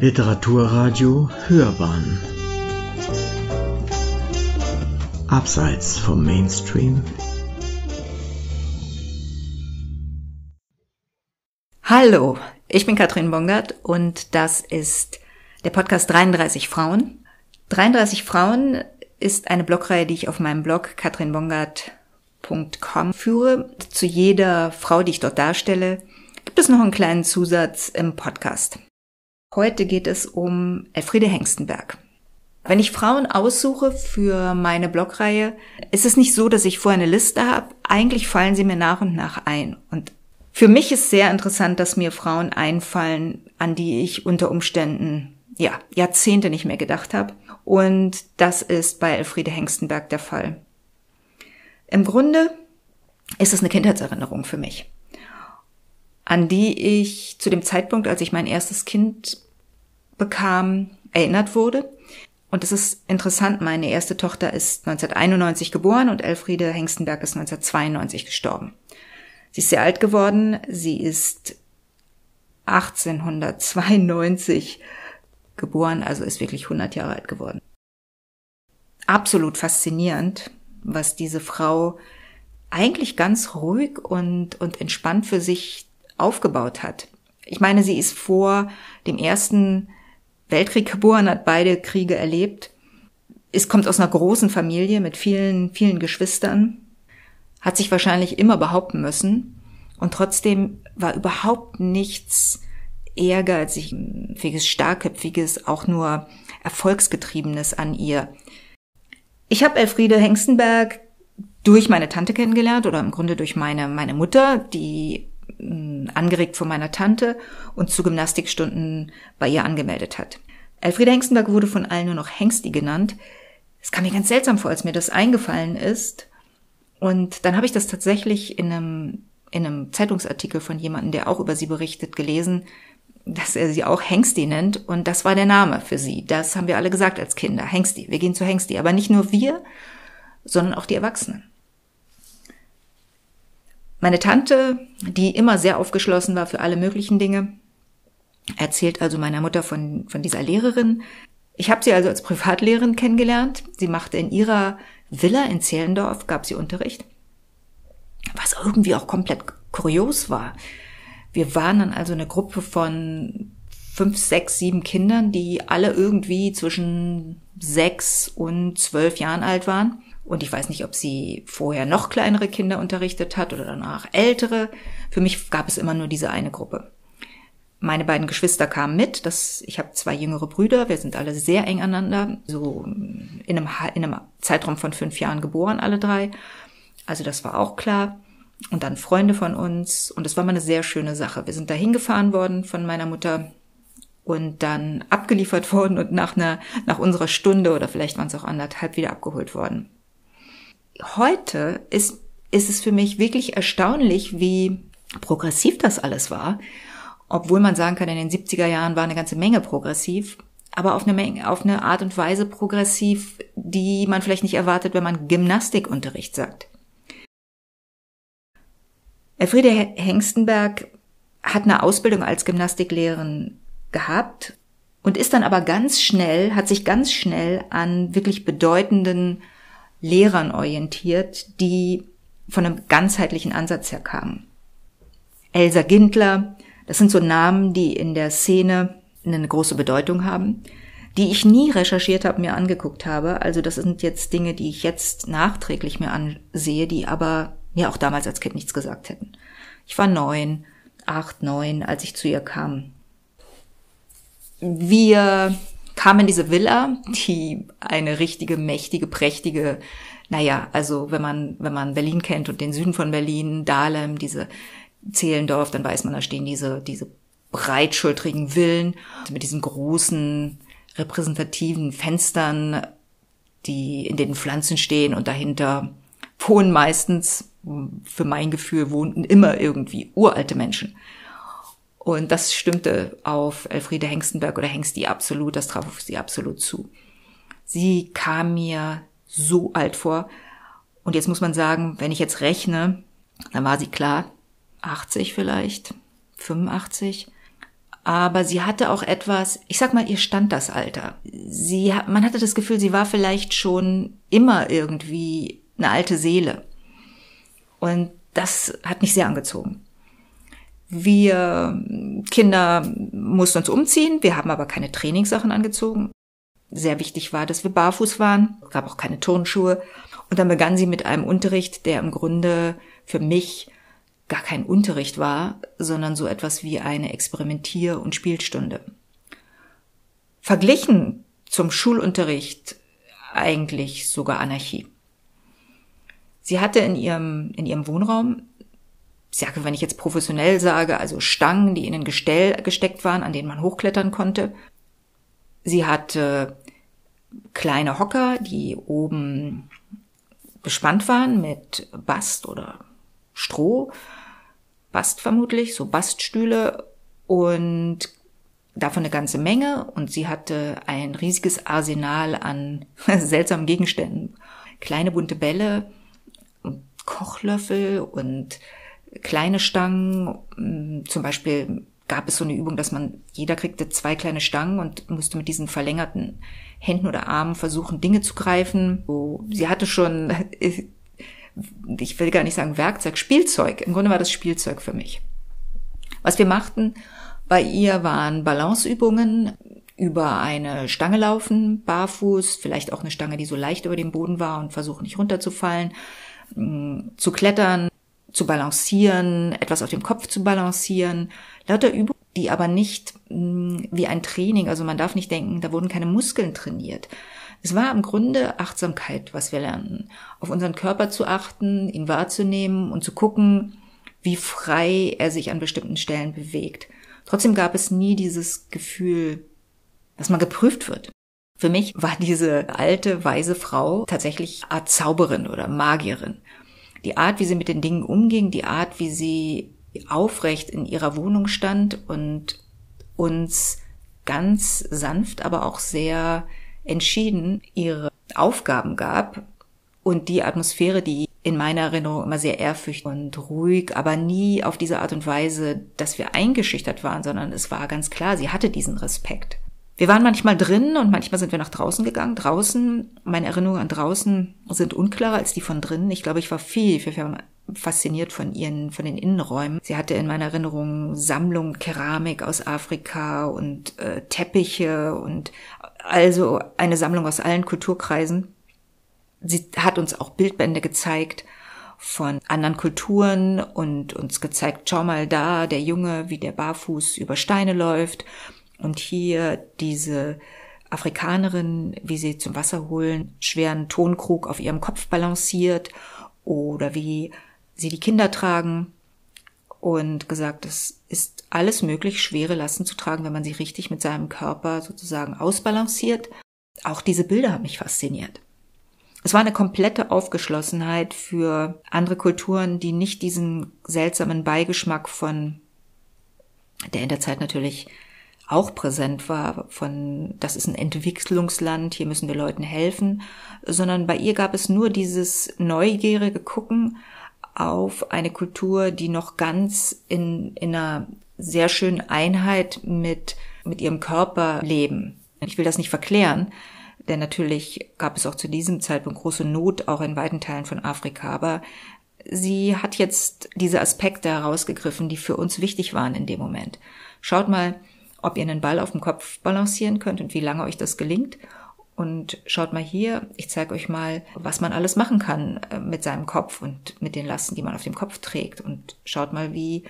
Literaturradio Hörbahn Abseits vom Mainstream Hallo, ich bin Katrin Bongert und das ist der Podcast 33 Frauen. 33 Frauen ist eine Blogreihe, die ich auf meinem Blog katrinbongert.com führe. Zu jeder Frau, die ich dort darstelle, gibt es noch einen kleinen Zusatz im Podcast. Heute geht es um Elfriede Hengstenberg. Wenn ich Frauen aussuche für meine Blogreihe, ist es nicht so, dass ich vorher eine Liste habe. Eigentlich fallen sie mir nach und nach ein. Und für mich ist sehr interessant, dass mir Frauen einfallen, an die ich unter Umständen ja, Jahrzehnte nicht mehr gedacht habe. Und das ist bei Elfriede Hengstenberg der Fall. Im Grunde ist es eine Kindheitserinnerung für mich an die ich zu dem Zeitpunkt, als ich mein erstes Kind bekam, erinnert wurde. Und es ist interessant, meine erste Tochter ist 1991 geboren und Elfriede Hengstenberg ist 1992 gestorben. Sie ist sehr alt geworden. Sie ist 1892 geboren, also ist wirklich 100 Jahre alt geworden. Absolut faszinierend, was diese Frau eigentlich ganz ruhig und, und entspannt für sich aufgebaut hat. Ich meine, sie ist vor dem ersten Weltkrieg geboren, hat beide Kriege erlebt, es kommt aus einer großen Familie mit vielen, vielen Geschwistern, hat sich wahrscheinlich immer behaupten müssen und trotzdem war überhaupt nichts ehrgeiziges, starkköpfiges, auch nur erfolgsgetriebenes an ihr. Ich habe Elfriede Hengstenberg durch meine Tante kennengelernt oder im Grunde durch meine, meine Mutter, die angeregt von meiner Tante und zu Gymnastikstunden bei ihr angemeldet hat. Elfriede Hengstenberg wurde von allen nur noch Hengsti genannt. Es kam mir ganz seltsam vor, als mir das eingefallen ist. Und dann habe ich das tatsächlich in einem, in einem Zeitungsartikel von jemandem, der auch über sie berichtet, gelesen, dass er sie auch Hengsti nennt. Und das war der Name für sie. Das haben wir alle gesagt als Kinder. Hengsti. Wir gehen zu Hengsti. Aber nicht nur wir, sondern auch die Erwachsenen. Meine Tante, die immer sehr aufgeschlossen war für alle möglichen Dinge, erzählt also meiner Mutter von, von dieser Lehrerin. Ich habe sie also als Privatlehrerin kennengelernt. Sie machte in ihrer Villa in Zehlendorf, gab sie Unterricht, was irgendwie auch komplett kurios war. Wir waren dann also eine Gruppe von fünf, sechs, sieben Kindern, die alle irgendwie zwischen sechs und zwölf Jahren alt waren. Und ich weiß nicht, ob sie vorher noch kleinere Kinder unterrichtet hat oder danach ältere. Für mich gab es immer nur diese eine Gruppe. Meine beiden Geschwister kamen mit. Das, ich habe zwei jüngere Brüder. Wir sind alle sehr eng aneinander. So in einem, in einem Zeitraum von fünf Jahren geboren, alle drei. Also das war auch klar. Und dann Freunde von uns. Und es war mal eine sehr schöne Sache. Wir sind da hingefahren worden von meiner Mutter und dann abgeliefert worden und nach einer, nach unserer Stunde oder vielleicht waren es auch anderthalb wieder abgeholt worden heute ist, ist es für mich wirklich erstaunlich, wie progressiv das alles war. Obwohl man sagen kann, in den 70er Jahren war eine ganze Menge progressiv, aber auf eine, Menge, auf eine Art und Weise progressiv, die man vielleicht nicht erwartet, wenn man Gymnastikunterricht sagt. Elfriede Hengstenberg hat eine Ausbildung als Gymnastiklehrerin gehabt und ist dann aber ganz schnell, hat sich ganz schnell an wirklich bedeutenden Lehrern orientiert, die von einem ganzheitlichen Ansatz her kamen. Elsa Gindler, das sind so Namen, die in der Szene eine große Bedeutung haben, die ich nie recherchiert habe, mir angeguckt habe. Also das sind jetzt Dinge, die ich jetzt nachträglich mir ansehe, die aber mir auch damals als Kind nichts gesagt hätten. Ich war neun, acht, neun, als ich zu ihr kam. Wir kam in diese Villa, die eine richtige, mächtige, prächtige, naja, also wenn man, wenn man Berlin kennt und den Süden von Berlin, Dahlem, diese Zehlendorf, dann weiß man, da stehen diese, diese breitschultrigen Villen mit diesen großen, repräsentativen Fenstern, die in denen Pflanzen stehen und dahinter wohnen meistens, für mein Gefühl, wohnten immer irgendwie uralte Menschen. Und das stimmte auf Elfriede Hengstenberg oder Hengsti absolut, das traf auf sie absolut zu. Sie kam mir so alt vor. Und jetzt muss man sagen, wenn ich jetzt rechne, dann war sie klar 80 vielleicht, 85. aber sie hatte auch etwas, ich sag mal, ihr stand das Alter. Sie, man hatte das Gefühl, sie war vielleicht schon immer irgendwie eine alte Seele. Und das hat mich sehr angezogen. Wir Kinder mussten uns umziehen, wir haben aber keine Trainingssachen angezogen. Sehr wichtig war, dass wir barfuß waren, es gab auch keine Turnschuhe. Und dann begann sie mit einem Unterricht, der im Grunde für mich gar kein Unterricht war, sondern so etwas wie eine Experimentier- und Spielstunde. Verglichen zum Schulunterricht eigentlich sogar Anarchie. Sie hatte in ihrem, in ihrem Wohnraum, ich sage, wenn ich jetzt professionell sage, also Stangen, die in ein Gestell gesteckt waren, an denen man hochklettern konnte. Sie hatte kleine Hocker, die oben bespannt waren mit Bast oder Stroh Bast vermutlich, so Baststühle und davon eine ganze Menge und sie hatte ein riesiges Arsenal an seltsamen Gegenständen. Kleine bunte Bälle, Kochlöffel und kleine Stangen. Zum Beispiel gab es so eine Übung, dass man, jeder kriegte zwei kleine Stangen und musste mit diesen verlängerten Händen oder Armen versuchen, Dinge zu greifen. Sie hatte schon ich will gar nicht sagen Werkzeug, Spielzeug. Im Grunde war das Spielzeug für mich. Was wir machten bei ihr waren Balanceübungen, über eine Stange laufen, barfuß, vielleicht auch eine Stange, die so leicht über dem Boden war und versuchen nicht runterzufallen, mm, zu klettern, zu balancieren, etwas auf dem Kopf zu balancieren, lauter Übungen, die aber nicht mm, wie ein Training, also man darf nicht denken, da wurden keine Muskeln trainiert, es war im Grunde Achtsamkeit, was wir lernten. Auf unseren Körper zu achten, ihn wahrzunehmen und zu gucken, wie frei er sich an bestimmten Stellen bewegt. Trotzdem gab es nie dieses Gefühl, dass man geprüft wird. Für mich war diese alte, weise Frau tatsächlich Art Zauberin oder Magierin. Die Art, wie sie mit den Dingen umging, die Art, wie sie aufrecht in ihrer Wohnung stand und uns ganz sanft, aber auch sehr entschieden ihre Aufgaben gab und die Atmosphäre, die in meiner Erinnerung immer sehr ehrfürchtig und ruhig, aber nie auf diese Art und Weise, dass wir eingeschüchtert waren, sondern es war ganz klar, sie hatte diesen Respekt. Wir waren manchmal drin und manchmal sind wir nach draußen gegangen. Draußen, meine Erinnerungen an draußen sind unklarer als die von drinnen. Ich glaube, ich war viel, viel, viel fasziniert von ihren, von den Innenräumen. Sie hatte in meiner Erinnerung Sammlungen Keramik aus Afrika und äh, Teppiche und also eine Sammlung aus allen Kulturkreisen. Sie hat uns auch Bildbände gezeigt von anderen Kulturen und uns gezeigt, schau mal da, der Junge, wie der barfuß über Steine läuft und hier diese Afrikanerin, wie sie zum Wasser holen, schweren Tonkrug auf ihrem Kopf balanciert oder wie sie die Kinder tragen und gesagt, es ist alles möglich, schwere Lasten zu tragen, wenn man sie richtig mit seinem Körper sozusagen ausbalanciert. Auch diese Bilder haben mich fasziniert. Es war eine komplette Aufgeschlossenheit für andere Kulturen, die nicht diesen seltsamen Beigeschmack von, der in der Zeit natürlich auch präsent war, von, das ist ein Entwicklungsland, hier müssen wir Leuten helfen, sondern bei ihr gab es nur dieses neugierige Gucken auf eine Kultur, die noch ganz in, in einer sehr schönen Einheit mit, mit ihrem Körper leben. Ich will das nicht verklären, denn natürlich gab es auch zu diesem Zeitpunkt große Not auch in weiten Teilen von Afrika, aber sie hat jetzt diese Aspekte herausgegriffen, die für uns wichtig waren in dem Moment. Schaut mal, ob ihr einen Ball auf dem Kopf balancieren könnt und wie lange euch das gelingt und schaut mal hier, ich zeige euch mal, was man alles machen kann äh, mit seinem Kopf und mit den Lasten, die man auf dem Kopf trägt. Und schaut mal, wie,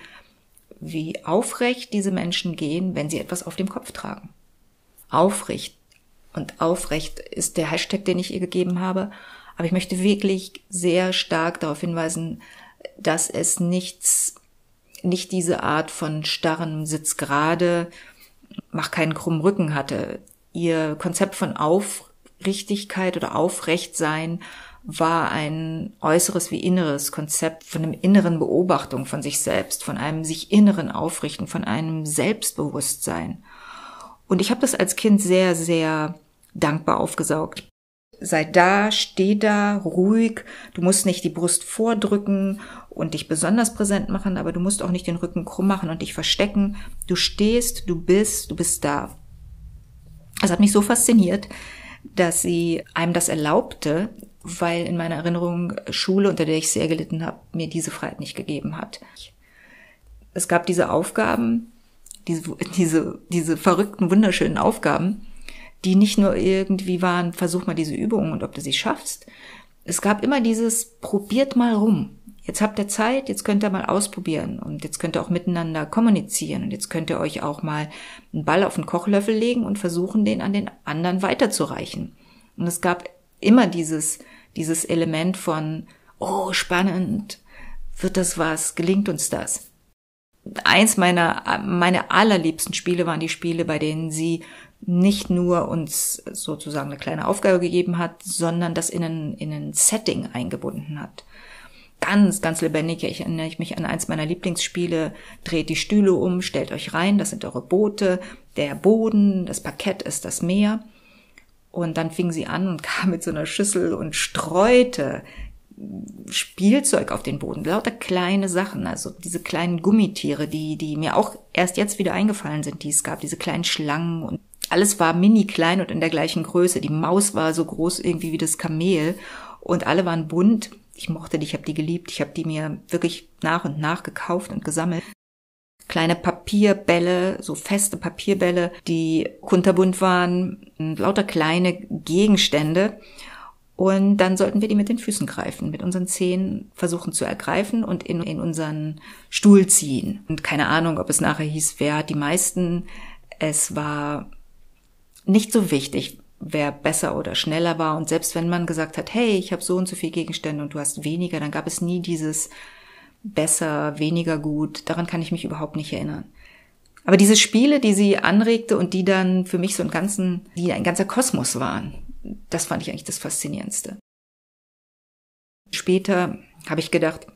wie aufrecht diese Menschen gehen, wenn sie etwas auf dem Kopf tragen. Aufrecht. Und aufrecht ist der Hashtag, den ich ihr gegeben habe. Aber ich möchte wirklich sehr stark darauf hinweisen, dass es nichts, nicht diese Art von starren Sitz gerade, mach keinen krummen Rücken hatte ihr Konzept von Aufrichtigkeit oder Aufrechtsein war ein äußeres wie inneres Konzept von einem inneren Beobachtung von sich selbst, von einem sich inneren Aufrichten, von einem Selbstbewusstsein. Und ich habe das als Kind sehr, sehr dankbar aufgesaugt. Sei da, steh da, ruhig. Du musst nicht die Brust vordrücken und dich besonders präsent machen, aber du musst auch nicht den Rücken krumm machen und dich verstecken. Du stehst, du bist, du bist da. Das hat mich so fasziniert, dass sie einem das erlaubte, weil in meiner Erinnerung Schule, unter der ich sehr gelitten habe, mir diese Freiheit nicht gegeben hat. Es gab diese Aufgaben, diese, diese, diese verrückten, wunderschönen Aufgaben, die nicht nur irgendwie waren, versuch mal diese Übung und ob du sie schaffst. Es gab immer dieses, probiert mal rum. Jetzt habt ihr Zeit, jetzt könnt ihr mal ausprobieren und jetzt könnt ihr auch miteinander kommunizieren und jetzt könnt ihr euch auch mal einen Ball auf den Kochlöffel legen und versuchen, den an den anderen weiterzureichen. Und es gab immer dieses, dieses Element von, oh, spannend, wird das was, gelingt uns das? Eins meiner, meine allerliebsten Spiele waren die Spiele, bei denen sie nicht nur uns sozusagen eine kleine Aufgabe gegeben hat, sondern das in ein, in ein Setting eingebunden hat. Ganz, ganz lebendig. Ich erinnere mich an eins meiner Lieblingsspiele. Dreht die Stühle um, stellt euch rein, das sind eure Boote. Der Boden, das Parkett ist das Meer. Und dann fing sie an und kam mit so einer Schüssel und streute Spielzeug auf den Boden, lauter kleine Sachen, also diese kleinen Gummitiere, die, die mir auch erst jetzt wieder eingefallen sind, die es gab, diese kleinen Schlangen und alles war mini klein und in der gleichen Größe. Die Maus war so groß irgendwie wie das Kamel und alle waren bunt. Ich mochte die, ich habe die geliebt. Ich habe die mir wirklich nach und nach gekauft und gesammelt. Kleine Papierbälle, so feste Papierbälle, die kunterbunt waren, lauter kleine Gegenstände. Und dann sollten wir die mit den Füßen greifen, mit unseren Zehen versuchen zu ergreifen und in, in unseren Stuhl ziehen. Und keine Ahnung, ob es nachher hieß, wer hat die meisten. Es war nicht so wichtig, wer besser oder schneller war. Und selbst wenn man gesagt hat, hey, ich habe so und so viel Gegenstände und du hast weniger, dann gab es nie dieses besser, weniger gut. Daran kann ich mich überhaupt nicht erinnern. Aber diese Spiele, die sie anregte und die dann für mich so ein ganzen, die ein ganzer Kosmos waren, das fand ich eigentlich das Faszinierendste. Später habe ich gedacht,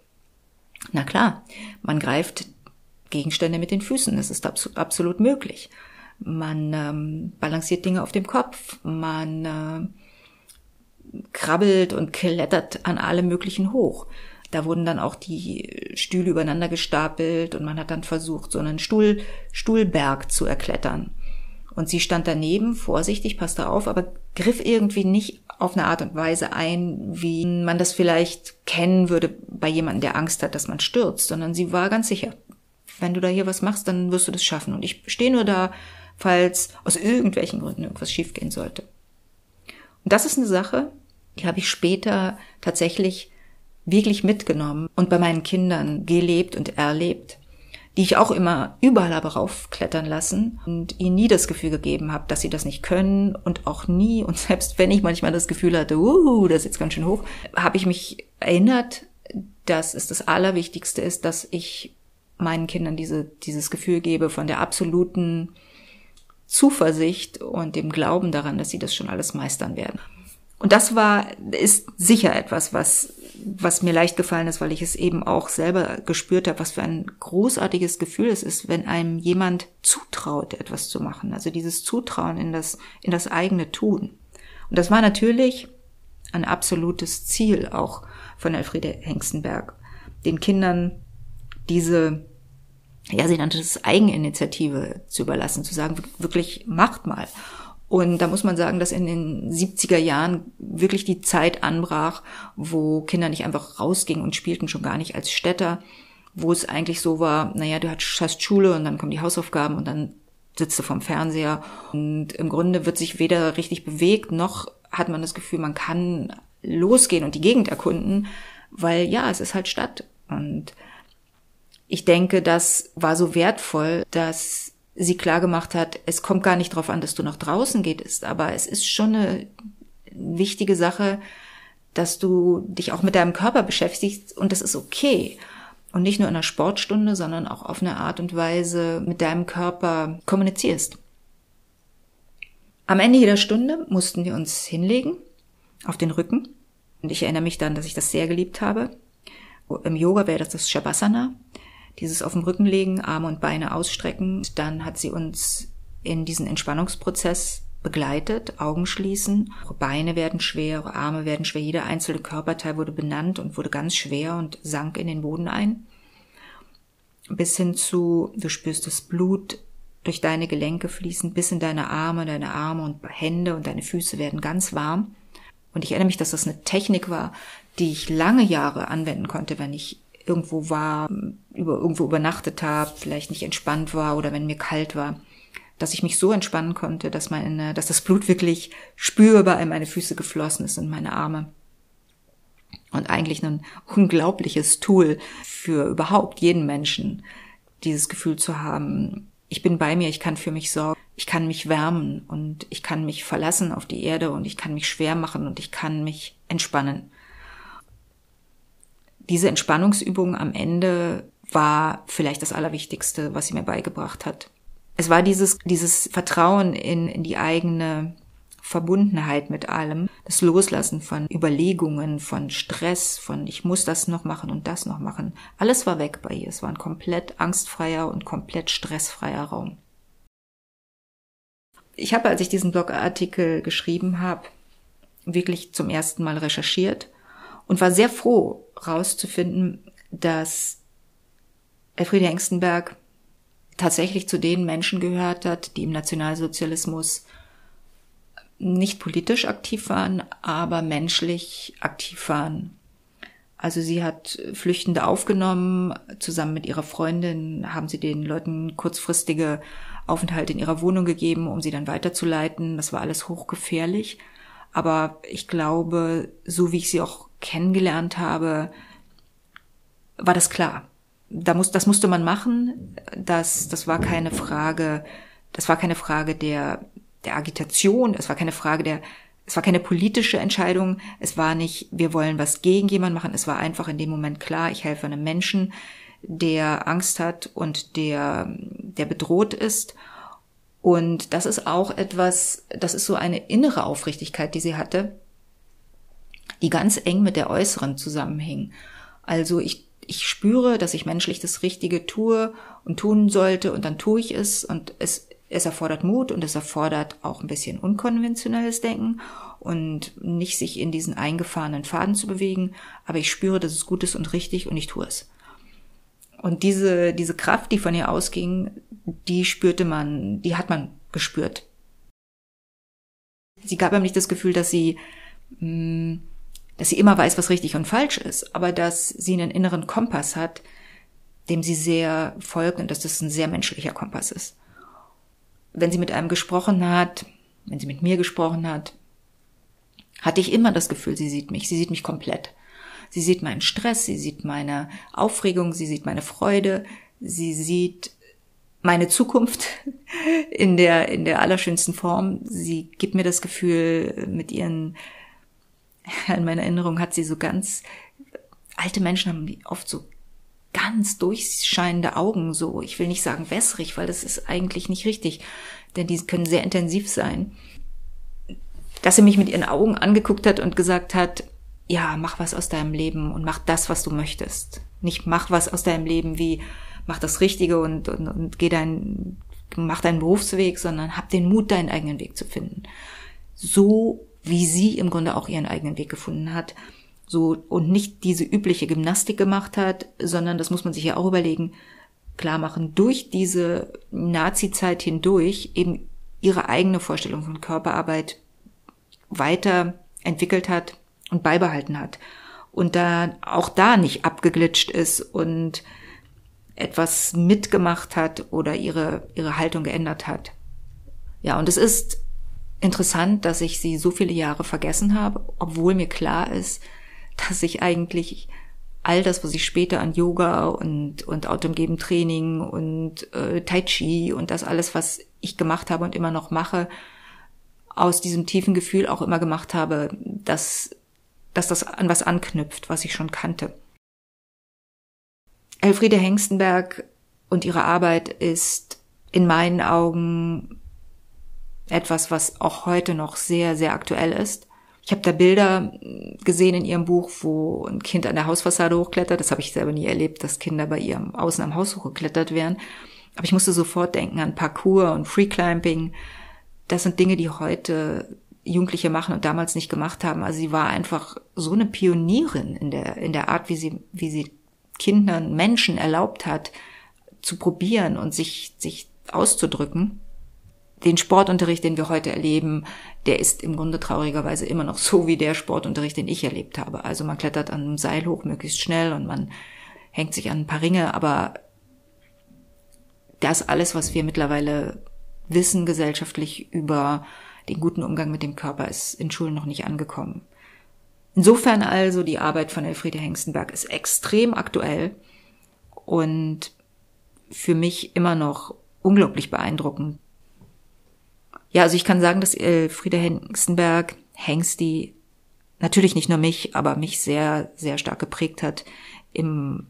na klar, man greift Gegenstände mit den Füßen, das ist absolut möglich man ähm, balanciert Dinge auf dem Kopf, man äh, krabbelt und klettert an allem Möglichen hoch. Da wurden dann auch die Stühle übereinander gestapelt und man hat dann versucht, so einen Stuhl, Stuhlberg zu erklettern. Und sie stand daneben, vorsichtig, passte auf, aber griff irgendwie nicht auf eine Art und Weise ein, wie man das vielleicht kennen würde bei jemandem, der Angst hat, dass man stürzt, sondern sie war ganz sicher. Wenn du da hier was machst, dann wirst du das schaffen. Und ich stehe nur da falls aus irgendwelchen Gründen irgendwas schiefgehen sollte. Und das ist eine Sache, die habe ich später tatsächlich wirklich mitgenommen und bei meinen Kindern gelebt und erlebt, die ich auch immer überall habe raufklettern lassen und ihnen nie das Gefühl gegeben habe, dass sie das nicht können und auch nie, und selbst wenn ich manchmal das Gefühl hatte, uh, das ist jetzt ganz schön hoch, habe ich mich erinnert, dass es das Allerwichtigste ist, dass ich meinen Kindern diese, dieses Gefühl gebe von der absoluten Zuversicht und dem Glauben daran, dass sie das schon alles meistern werden. Und das war, ist sicher etwas, was, was mir leicht gefallen ist, weil ich es eben auch selber gespürt habe, was für ein großartiges Gefühl es ist, wenn einem jemand zutraut, etwas zu machen. Also dieses Zutrauen in das, in das eigene Tun. Und das war natürlich ein absolutes Ziel auch von Elfriede Hengstenberg, den Kindern diese ja, sie nannte es Eigeninitiative zu überlassen, zu sagen, wirklich macht mal. Und da muss man sagen, dass in den 70er Jahren wirklich die Zeit anbrach, wo Kinder nicht einfach rausgingen und spielten, schon gar nicht als Städter, wo es eigentlich so war, naja, du hast Schule und dann kommen die Hausaufgaben und dann sitzt du vorm Fernseher. Und im Grunde wird sich weder richtig bewegt, noch hat man das Gefühl, man kann losgehen und die Gegend erkunden, weil ja, es ist halt Stadt. Und ich denke, das war so wertvoll, dass sie klar gemacht hat, es kommt gar nicht darauf an, dass du nach draußen gehst, aber es ist schon eine wichtige Sache, dass du dich auch mit deinem Körper beschäftigst und das ist okay. Und nicht nur in einer Sportstunde, sondern auch auf eine Art und Weise mit deinem Körper kommunizierst. Am Ende jeder Stunde mussten wir uns hinlegen auf den Rücken. Und ich erinnere mich dann, dass ich das sehr geliebt habe. Im Yoga wäre das das Shavasana dieses auf dem Rücken legen, Arme und Beine ausstrecken. Dann hat sie uns in diesen Entspannungsprozess begleitet, Augen schließen, eure Beine werden schwer, eure Arme werden schwer, jeder einzelne Körperteil wurde benannt und wurde ganz schwer und sank in den Boden ein. Bis hin zu, du spürst das Blut durch deine Gelenke fließen, bis in deine Arme, deine Arme und Hände und deine Füße werden ganz warm. Und ich erinnere mich, dass das eine Technik war, die ich lange Jahre anwenden konnte, wenn ich irgendwo war, über, irgendwo übernachtet habe, vielleicht nicht entspannt war oder wenn mir kalt war dass ich mich so entspannen konnte, dass meine, dass das Blut wirklich spürbar in meine Füße geflossen ist und meine Arme. Und eigentlich ein unglaubliches Tool für überhaupt jeden Menschen, dieses Gefühl zu haben, ich bin bei mir, ich kann für mich sorgen, ich kann mich wärmen und ich kann mich verlassen auf die Erde und ich kann mich schwer machen und ich kann mich entspannen. Diese Entspannungsübung am Ende war vielleicht das Allerwichtigste, was sie mir beigebracht hat es war dieses, dieses Vertrauen in, in die eigene Verbundenheit mit allem, das Loslassen von Überlegungen, von Stress, von ich muss das noch machen und das noch machen. Alles war weg bei ihr. Es war ein komplett angstfreier und komplett stressfreier Raum. Ich habe, als ich diesen Blogartikel geschrieben habe, wirklich zum ersten Mal recherchiert und war sehr froh, herauszufinden, dass Elfriede Hengstenberg tatsächlich zu den Menschen gehört hat, die im Nationalsozialismus nicht politisch aktiv waren, aber menschlich aktiv waren. Also sie hat Flüchtende aufgenommen, zusammen mit ihrer Freundin haben sie den Leuten kurzfristige Aufenthalte in ihrer Wohnung gegeben, um sie dann weiterzuleiten. Das war alles hochgefährlich. Aber ich glaube, so wie ich sie auch kennengelernt habe, war das klar da muss, das musste man machen. Das, das war keine Frage, das war keine Frage der, der Agitation, es war keine Frage der, es war keine politische Entscheidung, es war nicht, wir wollen was gegen jemanden machen, es war einfach in dem Moment klar, ich helfe einem Menschen, der Angst hat und der, der bedroht ist. Und das ist auch etwas, das ist so eine innere Aufrichtigkeit, die sie hatte, die ganz eng mit der äußeren zusammenhing. Also ich ich spüre, dass ich menschlich das Richtige tue und tun sollte und dann tue ich es und es, es erfordert Mut und es erfordert auch ein bisschen unkonventionelles Denken und nicht sich in diesen eingefahrenen Faden zu bewegen, aber ich spüre, dass es gut ist und richtig und ich tue es. Und diese, diese Kraft, die von ihr ausging, die spürte man, die hat man gespürt. Sie gab einem nicht das Gefühl, dass sie mh, hm, dass sie immer weiß, was richtig und falsch ist, aber dass sie einen inneren Kompass hat, dem sie sehr folgt und dass das ein sehr menschlicher Kompass ist. Wenn sie mit einem gesprochen hat, wenn sie mit mir gesprochen hat, hatte ich immer das Gefühl, sie sieht mich, sie sieht mich komplett. Sie sieht meinen Stress, sie sieht meine Aufregung, sie sieht meine Freude, sie sieht meine Zukunft in der, in der allerschönsten Form. Sie gibt mir das Gefühl, mit ihren in meiner Erinnerung hat sie so ganz, alte Menschen haben oft so ganz durchscheinende Augen, so, ich will nicht sagen wässrig, weil das ist eigentlich nicht richtig, denn die können sehr intensiv sein. Dass sie mich mit ihren Augen angeguckt hat und gesagt hat, ja, mach was aus deinem Leben und mach das, was du möchtest. Nicht mach was aus deinem Leben wie, mach das Richtige und, und, und geh dein, mach deinen Berufsweg, sondern hab den Mut, deinen eigenen Weg zu finden. So wie sie im Grunde auch ihren eigenen Weg gefunden hat. So, und nicht diese übliche Gymnastik gemacht hat, sondern das muss man sich ja auch überlegen, klar machen, durch diese Nazi-Zeit hindurch eben ihre eigene Vorstellung von Körperarbeit weiterentwickelt hat und beibehalten hat. Und da auch da nicht abgeglitscht ist und etwas mitgemacht hat oder ihre, ihre Haltung geändert hat. Ja, und es ist interessant, dass ich sie so viele Jahre vergessen habe, obwohl mir klar ist, dass ich eigentlich all das, was ich später an Yoga und, und autogeben Training und äh, Tai Chi und das alles, was ich gemacht habe und immer noch mache, aus diesem tiefen Gefühl auch immer gemacht habe, dass, dass das an was anknüpft, was ich schon kannte. Elfriede Hengstenberg und ihre Arbeit ist in meinen Augen etwas, was auch heute noch sehr, sehr aktuell ist. Ich habe da Bilder gesehen in ihrem Buch, wo ein Kind an der Hausfassade hochklettert. Das habe ich selber nie erlebt, dass Kinder bei ihr außen am Haus hochgeklettert wären. Aber ich musste sofort denken an Parkour und Freeclimbing. das sind Dinge, die heute Jugendliche machen und damals nicht gemacht haben. Also sie war einfach so eine Pionierin in der, in der Art, wie sie, wie sie Kindern, Menschen erlaubt hat, zu probieren und sich, sich auszudrücken. Den Sportunterricht, den wir heute erleben, der ist im Grunde traurigerweise immer noch so wie der Sportunterricht, den ich erlebt habe. Also man klettert an einem Seil hoch möglichst schnell und man hängt sich an ein paar Ringe, aber das alles, was wir mittlerweile wissen gesellschaftlich über den guten Umgang mit dem Körper ist in Schulen noch nicht angekommen. Insofern also die Arbeit von Elfriede Hengstenberg ist extrem aktuell und für mich immer noch unglaublich beeindruckend. Ja, also ich kann sagen, dass Elfriede Hengstenberg, Hengsti, natürlich nicht nur mich, aber mich sehr, sehr stark geprägt hat im,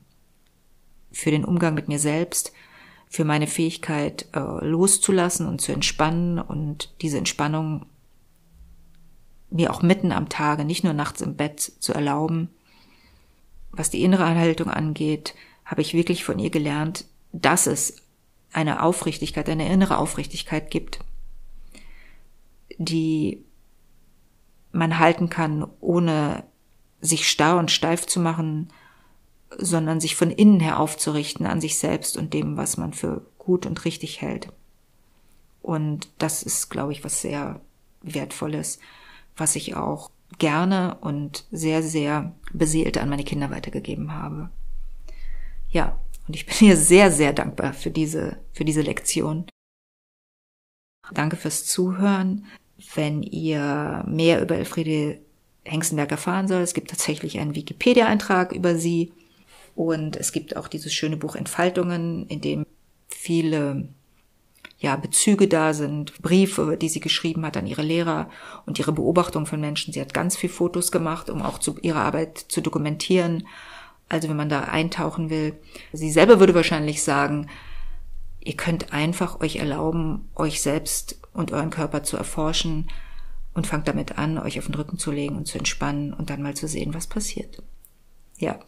für den Umgang mit mir selbst für meine Fähigkeit äh, loszulassen und zu entspannen und diese Entspannung mir auch mitten am Tage, nicht nur nachts im Bett zu erlauben. Was die innere Haltung angeht, habe ich wirklich von ihr gelernt, dass es eine Aufrichtigkeit, eine innere Aufrichtigkeit gibt, die man halten kann, ohne sich starr und steif zu machen, sondern sich von innen her aufzurichten an sich selbst und dem, was man für gut und richtig hält. Und das ist, glaube ich, was sehr Wertvolles, was ich auch gerne und sehr, sehr beseelt an meine Kinder weitergegeben habe. Ja, und ich bin ihr sehr, sehr dankbar für diese, für diese Lektion. Danke fürs Zuhören. Wenn ihr mehr über Elfriede Hengstenberg erfahren soll, es gibt tatsächlich einen Wikipedia-Eintrag über sie. Und es gibt auch dieses schöne Buch Entfaltungen, in dem viele ja, Bezüge da sind, Briefe, die sie geschrieben hat an ihre Lehrer und ihre Beobachtung von Menschen. Sie hat ganz viel Fotos gemacht, um auch zu, ihre Arbeit zu dokumentieren. Also wenn man da eintauchen will. Sie selber würde wahrscheinlich sagen, ihr könnt einfach euch erlauben, euch selbst und euren Körper zu erforschen und fangt damit an, euch auf den Rücken zu legen und zu entspannen und dann mal zu sehen, was passiert. Ja.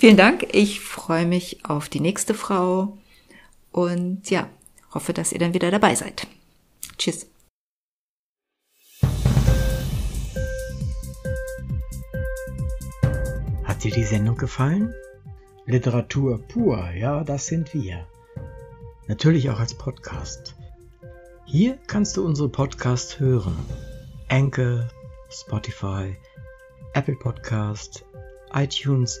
Vielen Dank. Ich freue mich auf die nächste Frau und ja, hoffe, dass ihr dann wieder dabei seid. Tschüss. Hat dir die Sendung gefallen? Literatur pur, ja, das sind wir. Natürlich auch als Podcast. Hier kannst du unsere Podcasts hören. Anchor, Spotify, Apple Podcast, iTunes,